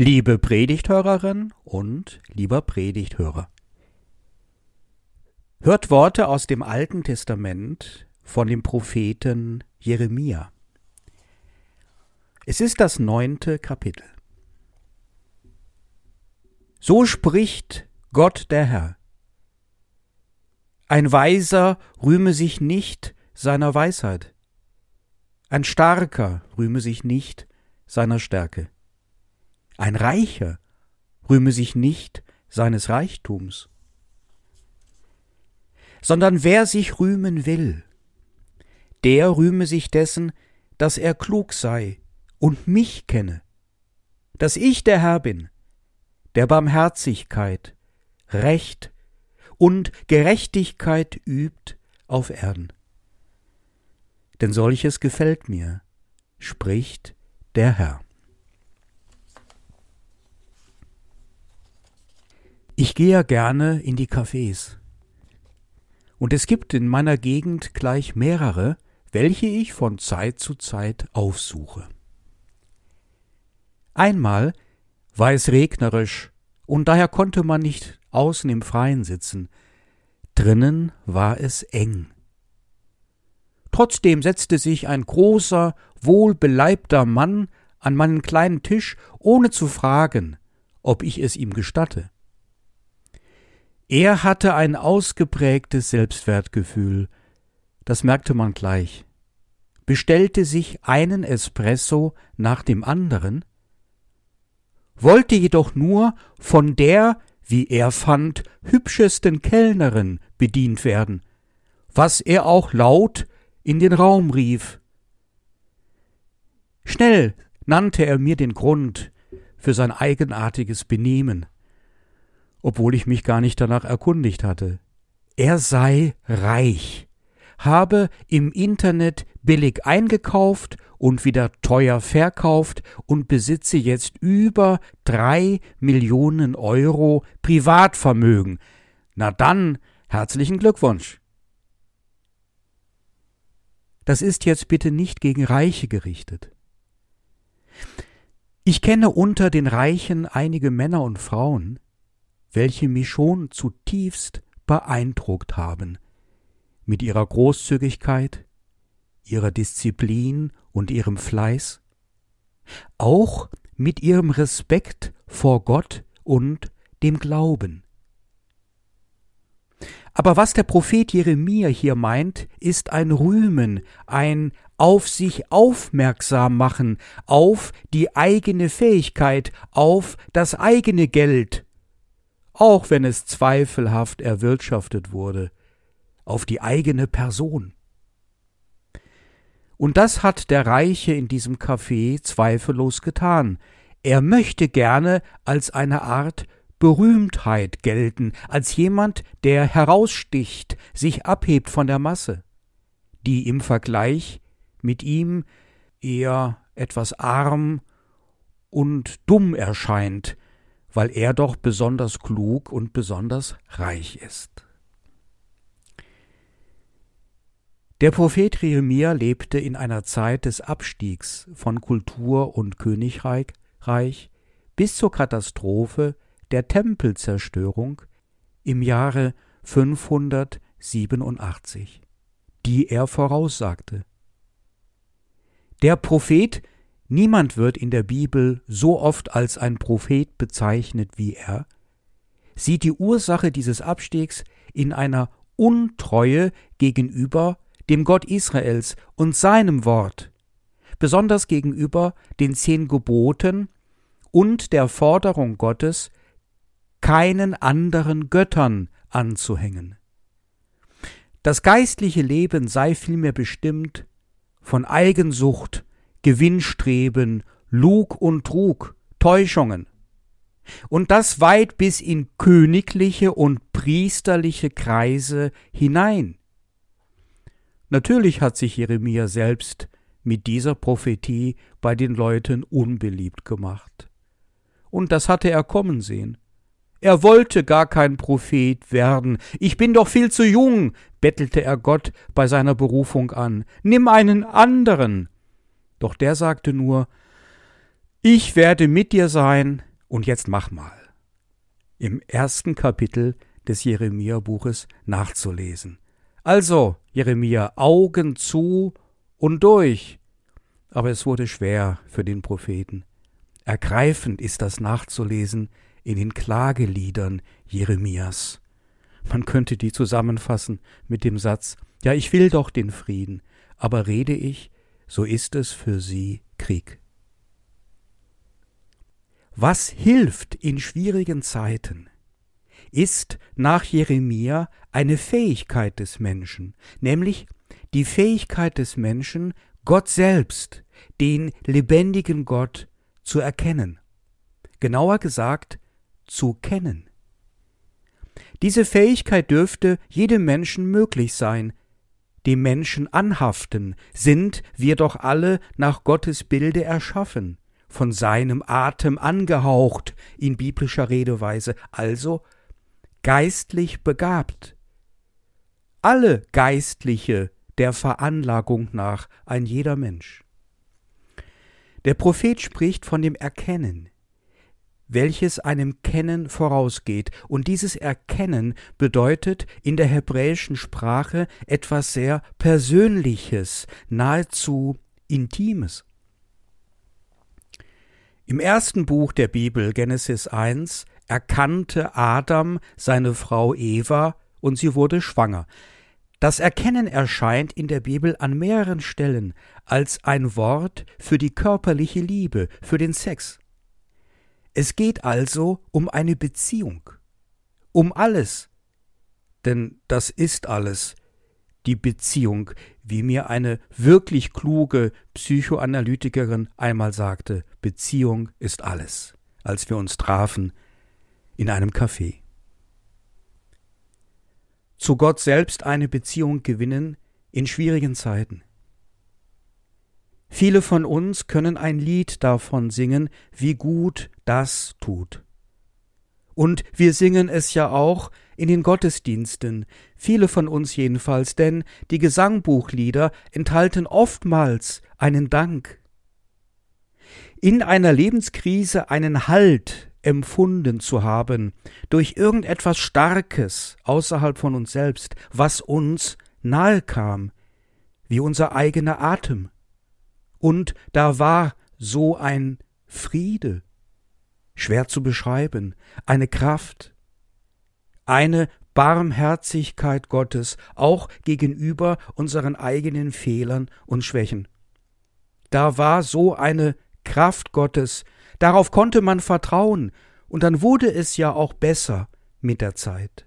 Liebe Predigthörerin und lieber Predigthörer. Hört Worte aus dem Alten Testament von dem Propheten Jeremia. Es ist das neunte Kapitel. So spricht Gott der Herr. Ein Weiser rühme sich nicht seiner Weisheit, ein Starker rühme sich nicht seiner Stärke ein Reicher rühme sich nicht seines Reichtums, sondern wer sich rühmen will, der rühme sich dessen, dass er klug sei und mich kenne, dass ich der Herr bin, der Barmherzigkeit, Recht und Gerechtigkeit übt auf Erden. Denn solches gefällt mir, spricht der Herr. Ich gehe ja gerne in die Cafés. Und es gibt in meiner Gegend gleich mehrere, welche ich von Zeit zu Zeit aufsuche. Einmal war es regnerisch, und daher konnte man nicht außen im Freien sitzen. Drinnen war es eng. Trotzdem setzte sich ein großer, wohlbeleibter Mann an meinen kleinen Tisch, ohne zu fragen, ob ich es ihm gestatte. Er hatte ein ausgeprägtes Selbstwertgefühl, das merkte man gleich, bestellte sich einen Espresso nach dem anderen, wollte jedoch nur von der, wie er fand, hübschesten Kellnerin bedient werden, was er auch laut in den Raum rief. Schnell nannte er mir den Grund für sein eigenartiges Benehmen obwohl ich mich gar nicht danach erkundigt hatte. Er sei reich, habe im Internet billig eingekauft und wieder teuer verkauft und besitze jetzt über drei Millionen Euro Privatvermögen. Na dann, herzlichen Glückwunsch. Das ist jetzt bitte nicht gegen Reiche gerichtet. Ich kenne unter den Reichen einige Männer und Frauen, welche mich schon zutiefst beeindruckt haben, mit ihrer Großzügigkeit, ihrer Disziplin und ihrem Fleiß, auch mit ihrem Respekt vor Gott und dem Glauben. Aber was der Prophet Jeremia hier meint, ist ein Rühmen, ein auf sich aufmerksam machen, auf die eigene Fähigkeit, auf das eigene Geld, auch wenn es zweifelhaft erwirtschaftet wurde, auf die eigene Person. Und das hat der Reiche in diesem Café zweifellos getan. Er möchte gerne als eine Art Berühmtheit gelten, als jemand, der heraussticht, sich abhebt von der Masse, die im Vergleich mit ihm eher etwas arm und dumm erscheint, weil er doch besonders klug und besonders reich ist. Der Prophet Jeremia lebte in einer Zeit des Abstiegs von Kultur und Königreich bis zur Katastrophe der Tempelzerstörung im Jahre 587, die er voraussagte. Der Prophet Niemand wird in der Bibel so oft als ein Prophet bezeichnet wie er, sieht die Ursache dieses Abstiegs in einer Untreue gegenüber dem Gott Israels und seinem Wort, besonders gegenüber den zehn Geboten und der Forderung Gottes, keinen anderen Göttern anzuhängen. Das geistliche Leben sei vielmehr bestimmt von Eigensucht Gewinnstreben, Lug und Trug, Täuschungen. Und das weit bis in königliche und priesterliche Kreise hinein. Natürlich hat sich Jeremia selbst mit dieser Prophetie bei den Leuten unbeliebt gemacht. Und das hatte er kommen sehen. Er wollte gar kein Prophet werden. Ich bin doch viel zu jung, bettelte er Gott bei seiner Berufung an. Nimm einen anderen. Doch der sagte nur Ich werde mit dir sein, Und jetzt mach mal. Im ersten Kapitel des Jeremia-Buches nachzulesen. Also, Jeremia, Augen zu und durch. Aber es wurde schwer für den Propheten. Ergreifend ist das nachzulesen in den Klageliedern Jeremias. Man könnte die zusammenfassen mit dem Satz Ja, ich will doch den Frieden, aber rede ich, so ist es für sie Krieg. Was hilft in schwierigen Zeiten, ist nach Jeremia eine Fähigkeit des Menschen, nämlich die Fähigkeit des Menschen, Gott selbst, den lebendigen Gott, zu erkennen. Genauer gesagt, zu kennen. Diese Fähigkeit dürfte jedem Menschen möglich sein. Dem Menschen anhaften, sind wir doch alle nach Gottes Bilde erschaffen, von seinem Atem angehaucht in biblischer Redeweise, also geistlich begabt. Alle Geistliche der Veranlagung nach ein jeder Mensch. Der Prophet spricht von dem Erkennen, welches einem Kennen vorausgeht, und dieses Erkennen bedeutet in der hebräischen Sprache etwas sehr Persönliches, nahezu Intimes. Im ersten Buch der Bibel, Genesis 1, erkannte Adam seine Frau Eva und sie wurde schwanger. Das Erkennen erscheint in der Bibel an mehreren Stellen als ein Wort für die körperliche Liebe, für den Sex. Es geht also um eine Beziehung, um alles, denn das ist alles, die Beziehung, wie mir eine wirklich kluge Psychoanalytikerin einmal sagte, Beziehung ist alles, als wir uns trafen in einem Café. Zu Gott selbst eine Beziehung gewinnen in schwierigen Zeiten. Viele von uns können ein Lied davon singen, wie gut das tut. Und wir singen es ja auch in den Gottesdiensten, viele von uns jedenfalls, denn die Gesangbuchlieder enthalten oftmals einen Dank. In einer Lebenskrise einen Halt empfunden zu haben, durch irgendetwas Starkes außerhalb von uns selbst, was uns nahe kam, wie unser eigener Atem, und da war so ein Friede, schwer zu beschreiben, eine Kraft, eine Barmherzigkeit Gottes auch gegenüber unseren eigenen Fehlern und Schwächen. Da war so eine Kraft Gottes, darauf konnte man vertrauen, und dann wurde es ja auch besser mit der Zeit.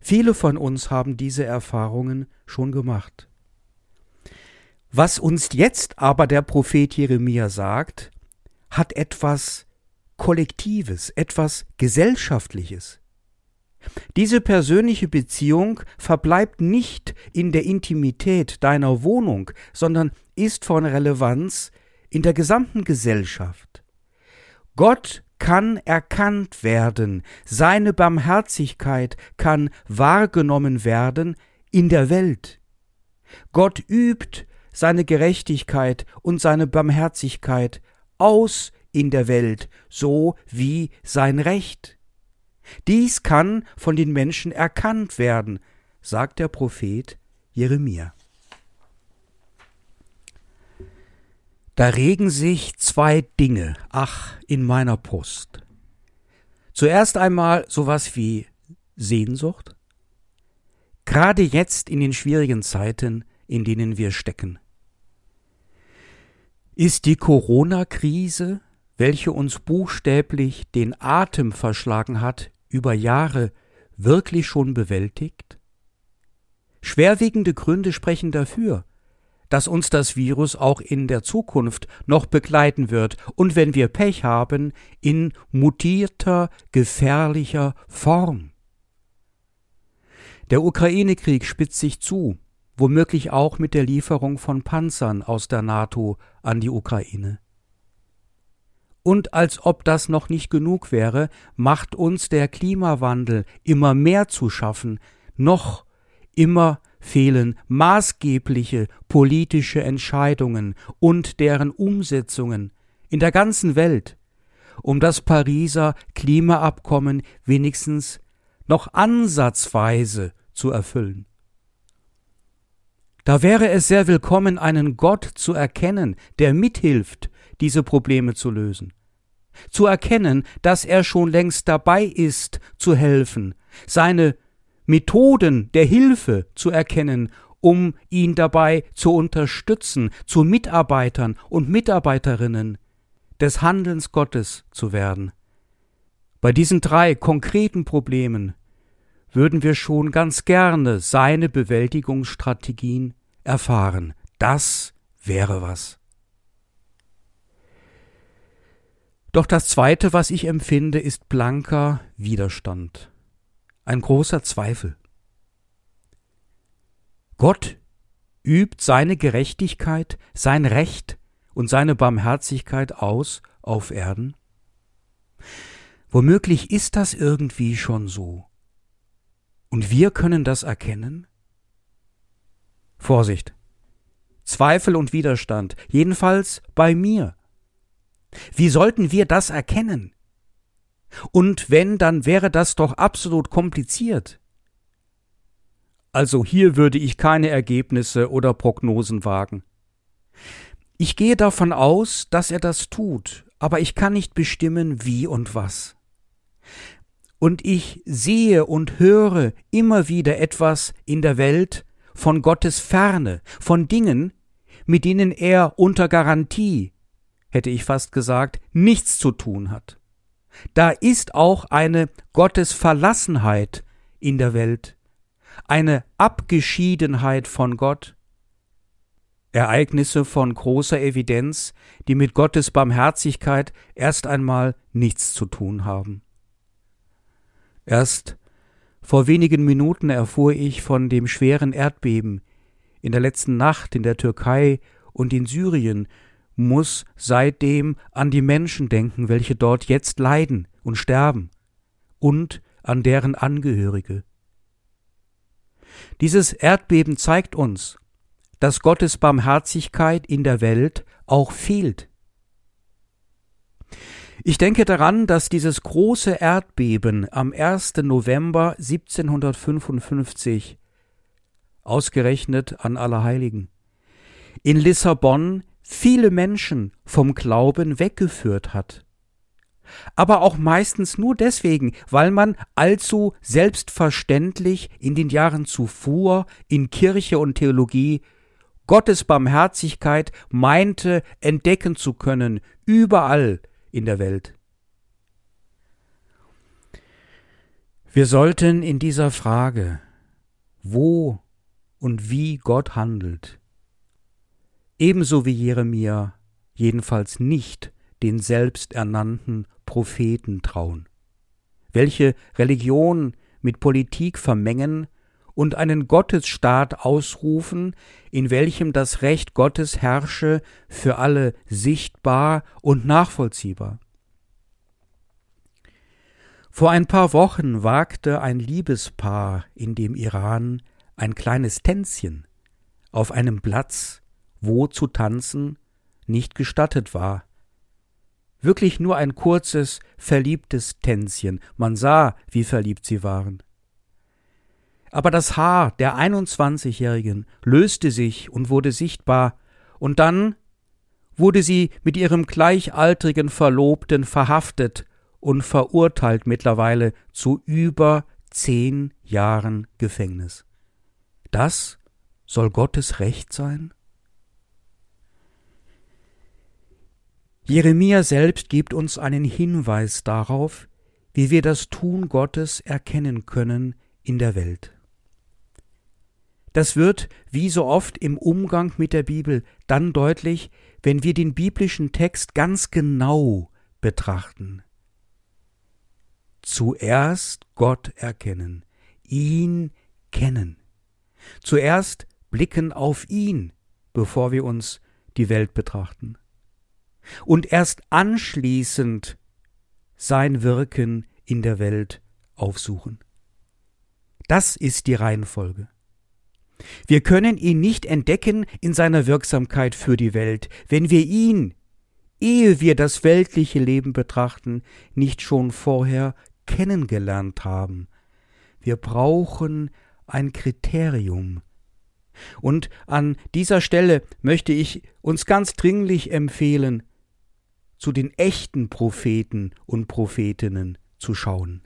Viele von uns haben diese Erfahrungen schon gemacht. Was uns jetzt aber der Prophet Jeremia sagt, hat etwas Kollektives, etwas Gesellschaftliches. Diese persönliche Beziehung verbleibt nicht in der Intimität deiner Wohnung, sondern ist von Relevanz in der gesamten Gesellschaft. Gott kann erkannt werden, seine Barmherzigkeit kann wahrgenommen werden in der Welt. Gott übt seine Gerechtigkeit und seine Barmherzigkeit aus in der Welt, so wie sein Recht. Dies kann von den Menschen erkannt werden, sagt der Prophet Jeremia. Da regen sich zwei Dinge, ach, in meiner Brust. Zuerst einmal sowas wie Sehnsucht, gerade jetzt in den schwierigen Zeiten, in denen wir stecken. Ist die Corona-Krise, welche uns buchstäblich den Atem verschlagen hat, über Jahre wirklich schon bewältigt? Schwerwiegende Gründe sprechen dafür, dass uns das Virus auch in der Zukunft noch begleiten wird und wenn wir Pech haben, in mutierter, gefährlicher Form. Der Ukraine-Krieg spitzt sich zu, womöglich auch mit der Lieferung von Panzern aus der NATO an die Ukraine. Und als ob das noch nicht genug wäre, macht uns der Klimawandel immer mehr zu schaffen, noch immer fehlen maßgebliche politische Entscheidungen und deren Umsetzungen in der ganzen Welt, um das Pariser Klimaabkommen wenigstens noch ansatzweise zu erfüllen. Da wäre es sehr willkommen, einen Gott zu erkennen, der mithilft, diese Probleme zu lösen. Zu erkennen, dass er schon längst dabei ist, zu helfen, seine Methoden der Hilfe zu erkennen, um ihn dabei zu unterstützen, zu Mitarbeitern und Mitarbeiterinnen des Handelns Gottes zu werden. Bei diesen drei konkreten Problemen würden wir schon ganz gerne seine Bewältigungsstrategien erfahren. Das wäre was. Doch das Zweite, was ich empfinde, ist blanker Widerstand, ein großer Zweifel. Gott übt seine Gerechtigkeit, sein Recht und seine Barmherzigkeit aus auf Erden? Womöglich ist das irgendwie schon so. Und wir können das erkennen? Vorsicht. Zweifel und Widerstand, jedenfalls bei mir. Wie sollten wir das erkennen? Und wenn, dann wäre das doch absolut kompliziert. Also hier würde ich keine Ergebnisse oder Prognosen wagen. Ich gehe davon aus, dass er das tut, aber ich kann nicht bestimmen, wie und was und ich sehe und höre immer wieder etwas in der Welt von Gottes Ferne, von Dingen, mit denen er unter Garantie, hätte ich fast gesagt, nichts zu tun hat. Da ist auch eine Gottesverlassenheit in der Welt, eine Abgeschiedenheit von Gott, Ereignisse von großer Evidenz, die mit Gottes Barmherzigkeit erst einmal nichts zu tun haben. Erst vor wenigen Minuten erfuhr ich von dem schweren Erdbeben in der letzten Nacht in der Türkei und in Syrien, muss seitdem an die Menschen denken, welche dort jetzt leiden und sterben, und an deren Angehörige. Dieses Erdbeben zeigt uns, dass Gottes Barmherzigkeit in der Welt auch fehlt. Ich denke daran, dass dieses große Erdbeben am 1. November 1755 ausgerechnet an Allerheiligen in Lissabon viele Menschen vom Glauben weggeführt hat. Aber auch meistens nur deswegen, weil man allzu selbstverständlich in den Jahren zuvor in Kirche und Theologie Gottes Barmherzigkeit meinte entdecken zu können, überall in der Welt. Wir sollten in dieser Frage, wo und wie Gott handelt, ebenso wie Jeremia, jedenfalls nicht den selbsternannten Propheten trauen, welche Religion mit Politik vermengen und einen Gottesstaat ausrufen, in welchem das Recht Gottes herrsche für alle sichtbar und nachvollziehbar. Vor ein paar Wochen wagte ein Liebespaar in dem Iran ein kleines Tänzchen auf einem Platz, wo zu tanzen nicht gestattet war. Wirklich nur ein kurzes, verliebtes Tänzchen, man sah, wie verliebt sie waren aber das Haar der 21-Jährigen löste sich und wurde sichtbar, und dann wurde sie mit ihrem gleichaltrigen Verlobten verhaftet und verurteilt mittlerweile zu über zehn Jahren Gefängnis. Das soll Gottes Recht sein? Jeremia selbst gibt uns einen Hinweis darauf, wie wir das Tun Gottes erkennen können in der Welt. Das wird, wie so oft im Umgang mit der Bibel, dann deutlich, wenn wir den biblischen Text ganz genau betrachten. Zuerst Gott erkennen, ihn kennen. Zuerst blicken auf ihn, bevor wir uns die Welt betrachten. Und erst anschließend sein Wirken in der Welt aufsuchen. Das ist die Reihenfolge. Wir können ihn nicht entdecken in seiner Wirksamkeit für die Welt, wenn wir ihn ehe wir das weltliche Leben betrachten, nicht schon vorher kennengelernt haben. Wir brauchen ein Kriterium. Und an dieser Stelle möchte ich uns ganz dringlich empfehlen, zu den echten Propheten und Prophetinnen zu schauen.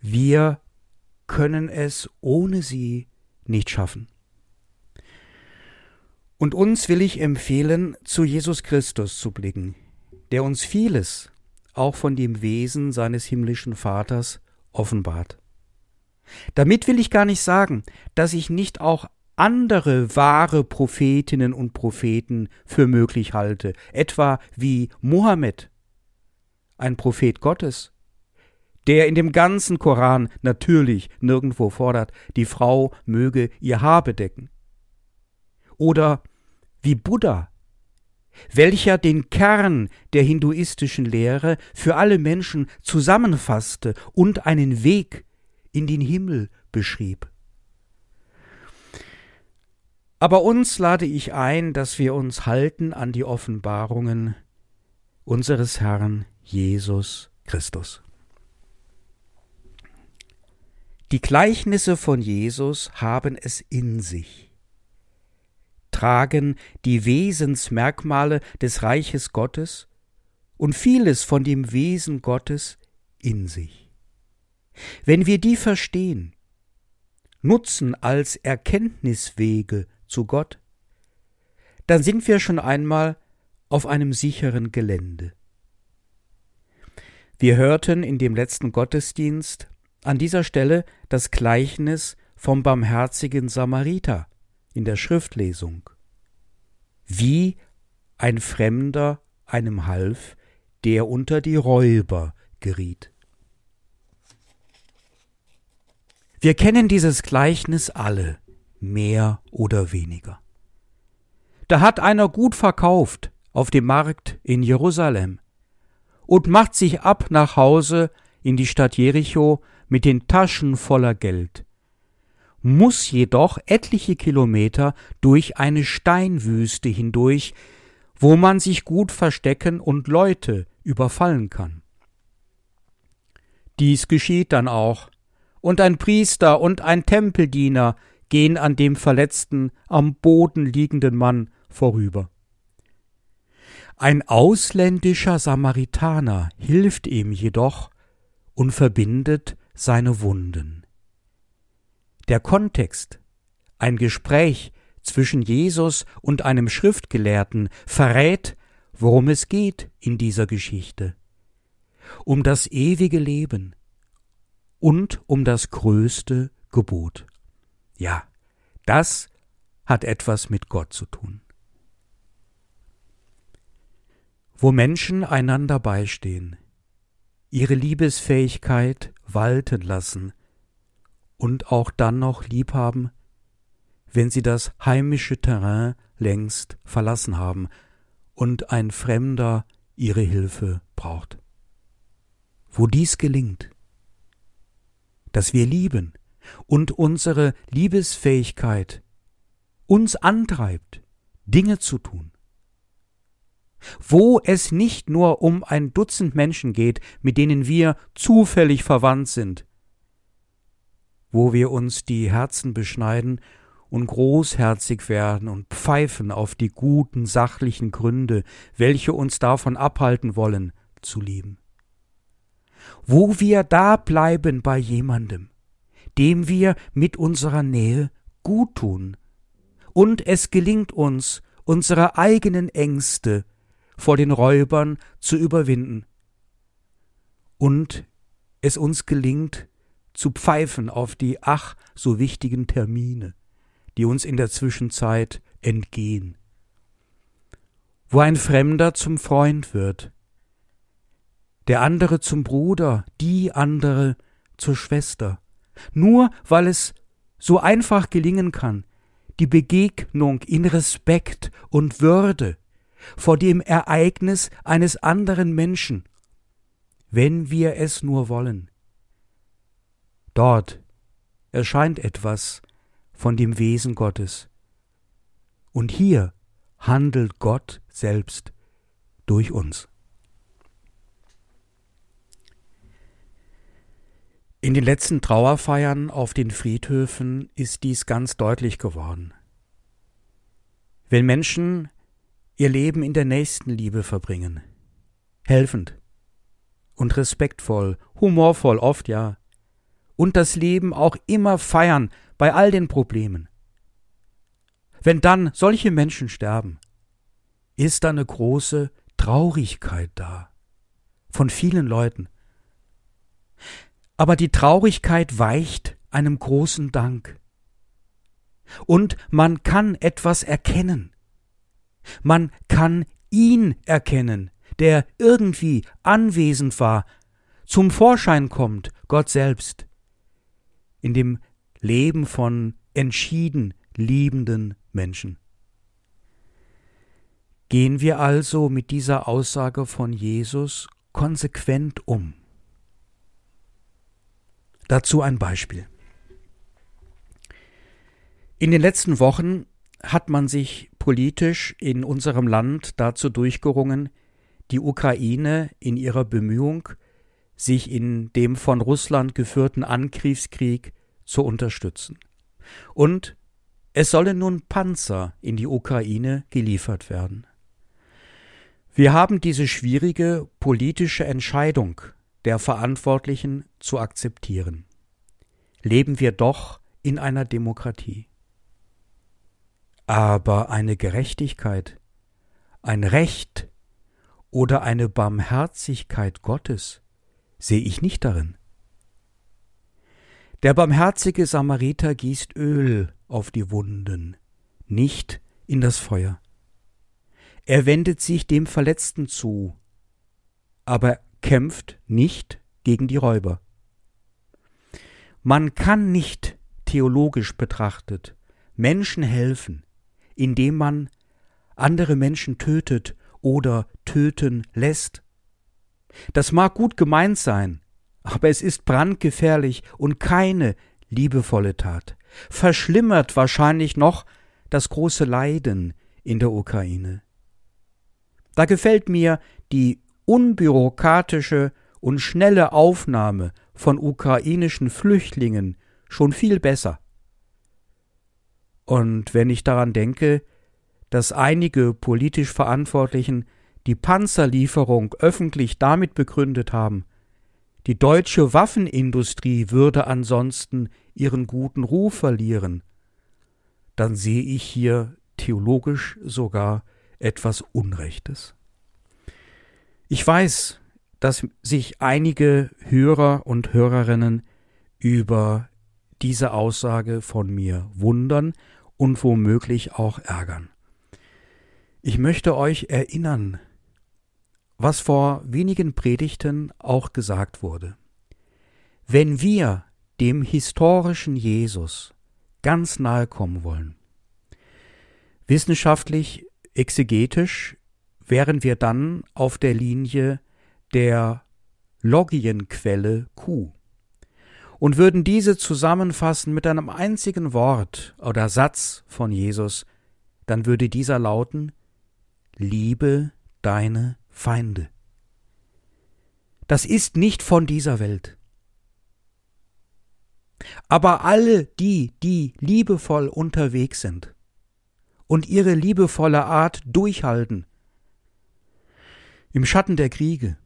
Wir können es ohne sie nicht schaffen. Und uns will ich empfehlen, zu Jesus Christus zu blicken, der uns vieles, auch von dem Wesen seines himmlischen Vaters, offenbart. Damit will ich gar nicht sagen, dass ich nicht auch andere wahre Prophetinnen und Propheten für möglich halte, etwa wie Mohammed, ein Prophet Gottes, der in dem ganzen Koran natürlich nirgendwo fordert, die Frau möge ihr Haar bedecken. Oder wie Buddha, welcher den Kern der hinduistischen Lehre für alle Menschen zusammenfasste und einen Weg in den Himmel beschrieb. Aber uns lade ich ein, dass wir uns halten an die Offenbarungen unseres Herrn Jesus Christus. Die Gleichnisse von Jesus haben es in sich, tragen die Wesensmerkmale des Reiches Gottes und vieles von dem Wesen Gottes in sich. Wenn wir die verstehen, nutzen als Erkenntniswege zu Gott, dann sind wir schon einmal auf einem sicheren Gelände. Wir hörten in dem letzten Gottesdienst an dieser Stelle das Gleichnis vom barmherzigen Samariter in der Schriftlesung. Wie ein Fremder einem half, der unter die Räuber geriet. Wir kennen dieses Gleichnis alle, mehr oder weniger. Da hat einer gut verkauft auf dem Markt in Jerusalem und macht sich ab nach Hause in die Stadt Jericho mit den Taschen voller Geld, muss jedoch etliche Kilometer durch eine Steinwüste hindurch, wo man sich gut verstecken und Leute überfallen kann. Dies geschieht dann auch, und ein Priester und ein Tempeldiener gehen an dem verletzten, am Boden liegenden Mann vorüber. Ein ausländischer Samaritaner hilft ihm jedoch und verbindet seine Wunden. Der Kontext, ein Gespräch zwischen Jesus und einem Schriftgelehrten, verrät, worum es geht in dieser Geschichte. Um das ewige Leben und um das größte Gebot. Ja, das hat etwas mit Gott zu tun. Wo Menschen einander beistehen, ihre Liebesfähigkeit walten lassen und auch dann noch lieb haben, wenn sie das heimische Terrain längst verlassen haben und ein Fremder ihre Hilfe braucht. Wo dies gelingt, dass wir lieben und unsere Liebesfähigkeit uns antreibt, Dinge zu tun, wo es nicht nur um ein Dutzend Menschen geht, mit denen wir zufällig verwandt sind, wo wir uns die Herzen beschneiden und großherzig werden und pfeifen auf die guten, sachlichen Gründe, welche uns davon abhalten wollen, zu lieben. Wo wir da bleiben bei jemandem, dem wir mit unserer Nähe gut tun, und es gelingt uns, unsere eigenen Ängste vor den Räubern zu überwinden. Und es uns gelingt, zu pfeifen auf die ach so wichtigen Termine, die uns in der Zwischenzeit entgehen. Wo ein Fremder zum Freund wird, der andere zum Bruder, die andere zur Schwester, nur weil es so einfach gelingen kann, die Begegnung in Respekt und Würde vor dem Ereignis eines anderen Menschen, wenn wir es nur wollen. Dort erscheint etwas von dem Wesen Gottes. Und hier handelt Gott selbst durch uns. In den letzten Trauerfeiern auf den Friedhöfen ist dies ganz deutlich geworden. Wenn Menschen ihr Leben in der Nächstenliebe verbringen, helfend und respektvoll, humorvoll oft ja, und das Leben auch immer feiern bei all den Problemen. Wenn dann solche Menschen sterben, ist da eine große Traurigkeit da von vielen Leuten. Aber die Traurigkeit weicht einem großen Dank. Und man kann etwas erkennen. Man kann ihn erkennen, der irgendwie anwesend war, zum Vorschein kommt, Gott selbst, in dem Leben von entschieden liebenden Menschen. Gehen wir also mit dieser Aussage von Jesus konsequent um. Dazu ein Beispiel. In den letzten Wochen hat man sich politisch in unserem Land dazu durchgerungen, die Ukraine in ihrer Bemühung, sich in dem von Russland geführten Angriffskrieg zu unterstützen. Und es sollen nun Panzer in die Ukraine geliefert werden. Wir haben diese schwierige politische Entscheidung der Verantwortlichen zu akzeptieren. Leben wir doch in einer Demokratie. Aber eine Gerechtigkeit, ein Recht oder eine Barmherzigkeit Gottes sehe ich nicht darin. Der barmherzige Samariter gießt Öl auf die Wunden, nicht in das Feuer. Er wendet sich dem Verletzten zu, aber kämpft nicht gegen die Räuber. Man kann nicht theologisch betrachtet Menschen helfen, indem man andere Menschen tötet oder töten lässt. Das mag gut gemeint sein, aber es ist brandgefährlich und keine liebevolle Tat, verschlimmert wahrscheinlich noch das große Leiden in der Ukraine. Da gefällt mir die unbürokratische und schnelle Aufnahme von ukrainischen Flüchtlingen schon viel besser. Und wenn ich daran denke, dass einige politisch Verantwortlichen die Panzerlieferung öffentlich damit begründet haben, die deutsche Waffenindustrie würde ansonsten ihren guten Ruf verlieren, dann sehe ich hier theologisch sogar etwas Unrechtes. Ich weiß, dass sich einige Hörer und Hörerinnen über diese Aussage von mir wundern und womöglich auch ärgern. Ich möchte euch erinnern, was vor wenigen Predigten auch gesagt wurde. Wenn wir dem historischen Jesus ganz nahe kommen wollen, wissenschaftlich, exegetisch, wären wir dann auf der Linie der Logienquelle Q und würden diese zusammenfassen mit einem einzigen Wort oder Satz von Jesus, dann würde dieser lauten Liebe deine Feinde. Das ist nicht von dieser Welt. Aber alle die, die liebevoll unterwegs sind und ihre liebevolle Art durchhalten, im Schatten der Kriege,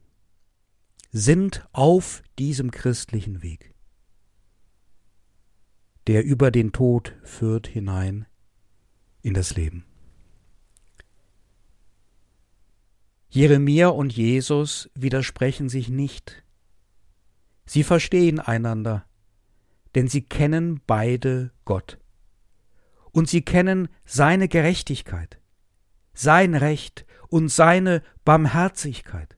sind auf diesem christlichen Weg, der über den Tod führt hinein in das Leben. Jeremia und Jesus widersprechen sich nicht. Sie verstehen einander, denn sie kennen beide Gott. Und sie kennen seine Gerechtigkeit, sein Recht und seine Barmherzigkeit.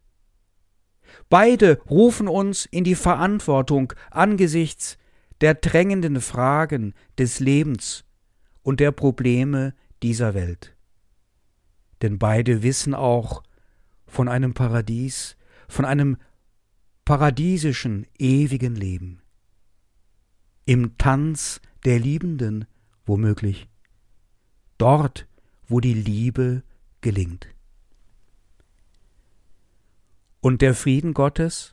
Beide rufen uns in die Verantwortung angesichts der drängenden Fragen des Lebens und der Probleme dieser Welt. Denn beide wissen auch, von einem Paradies, von einem paradiesischen, ewigen Leben. Im Tanz der Liebenden womöglich. Dort, wo die Liebe gelingt. Und der Frieden Gottes,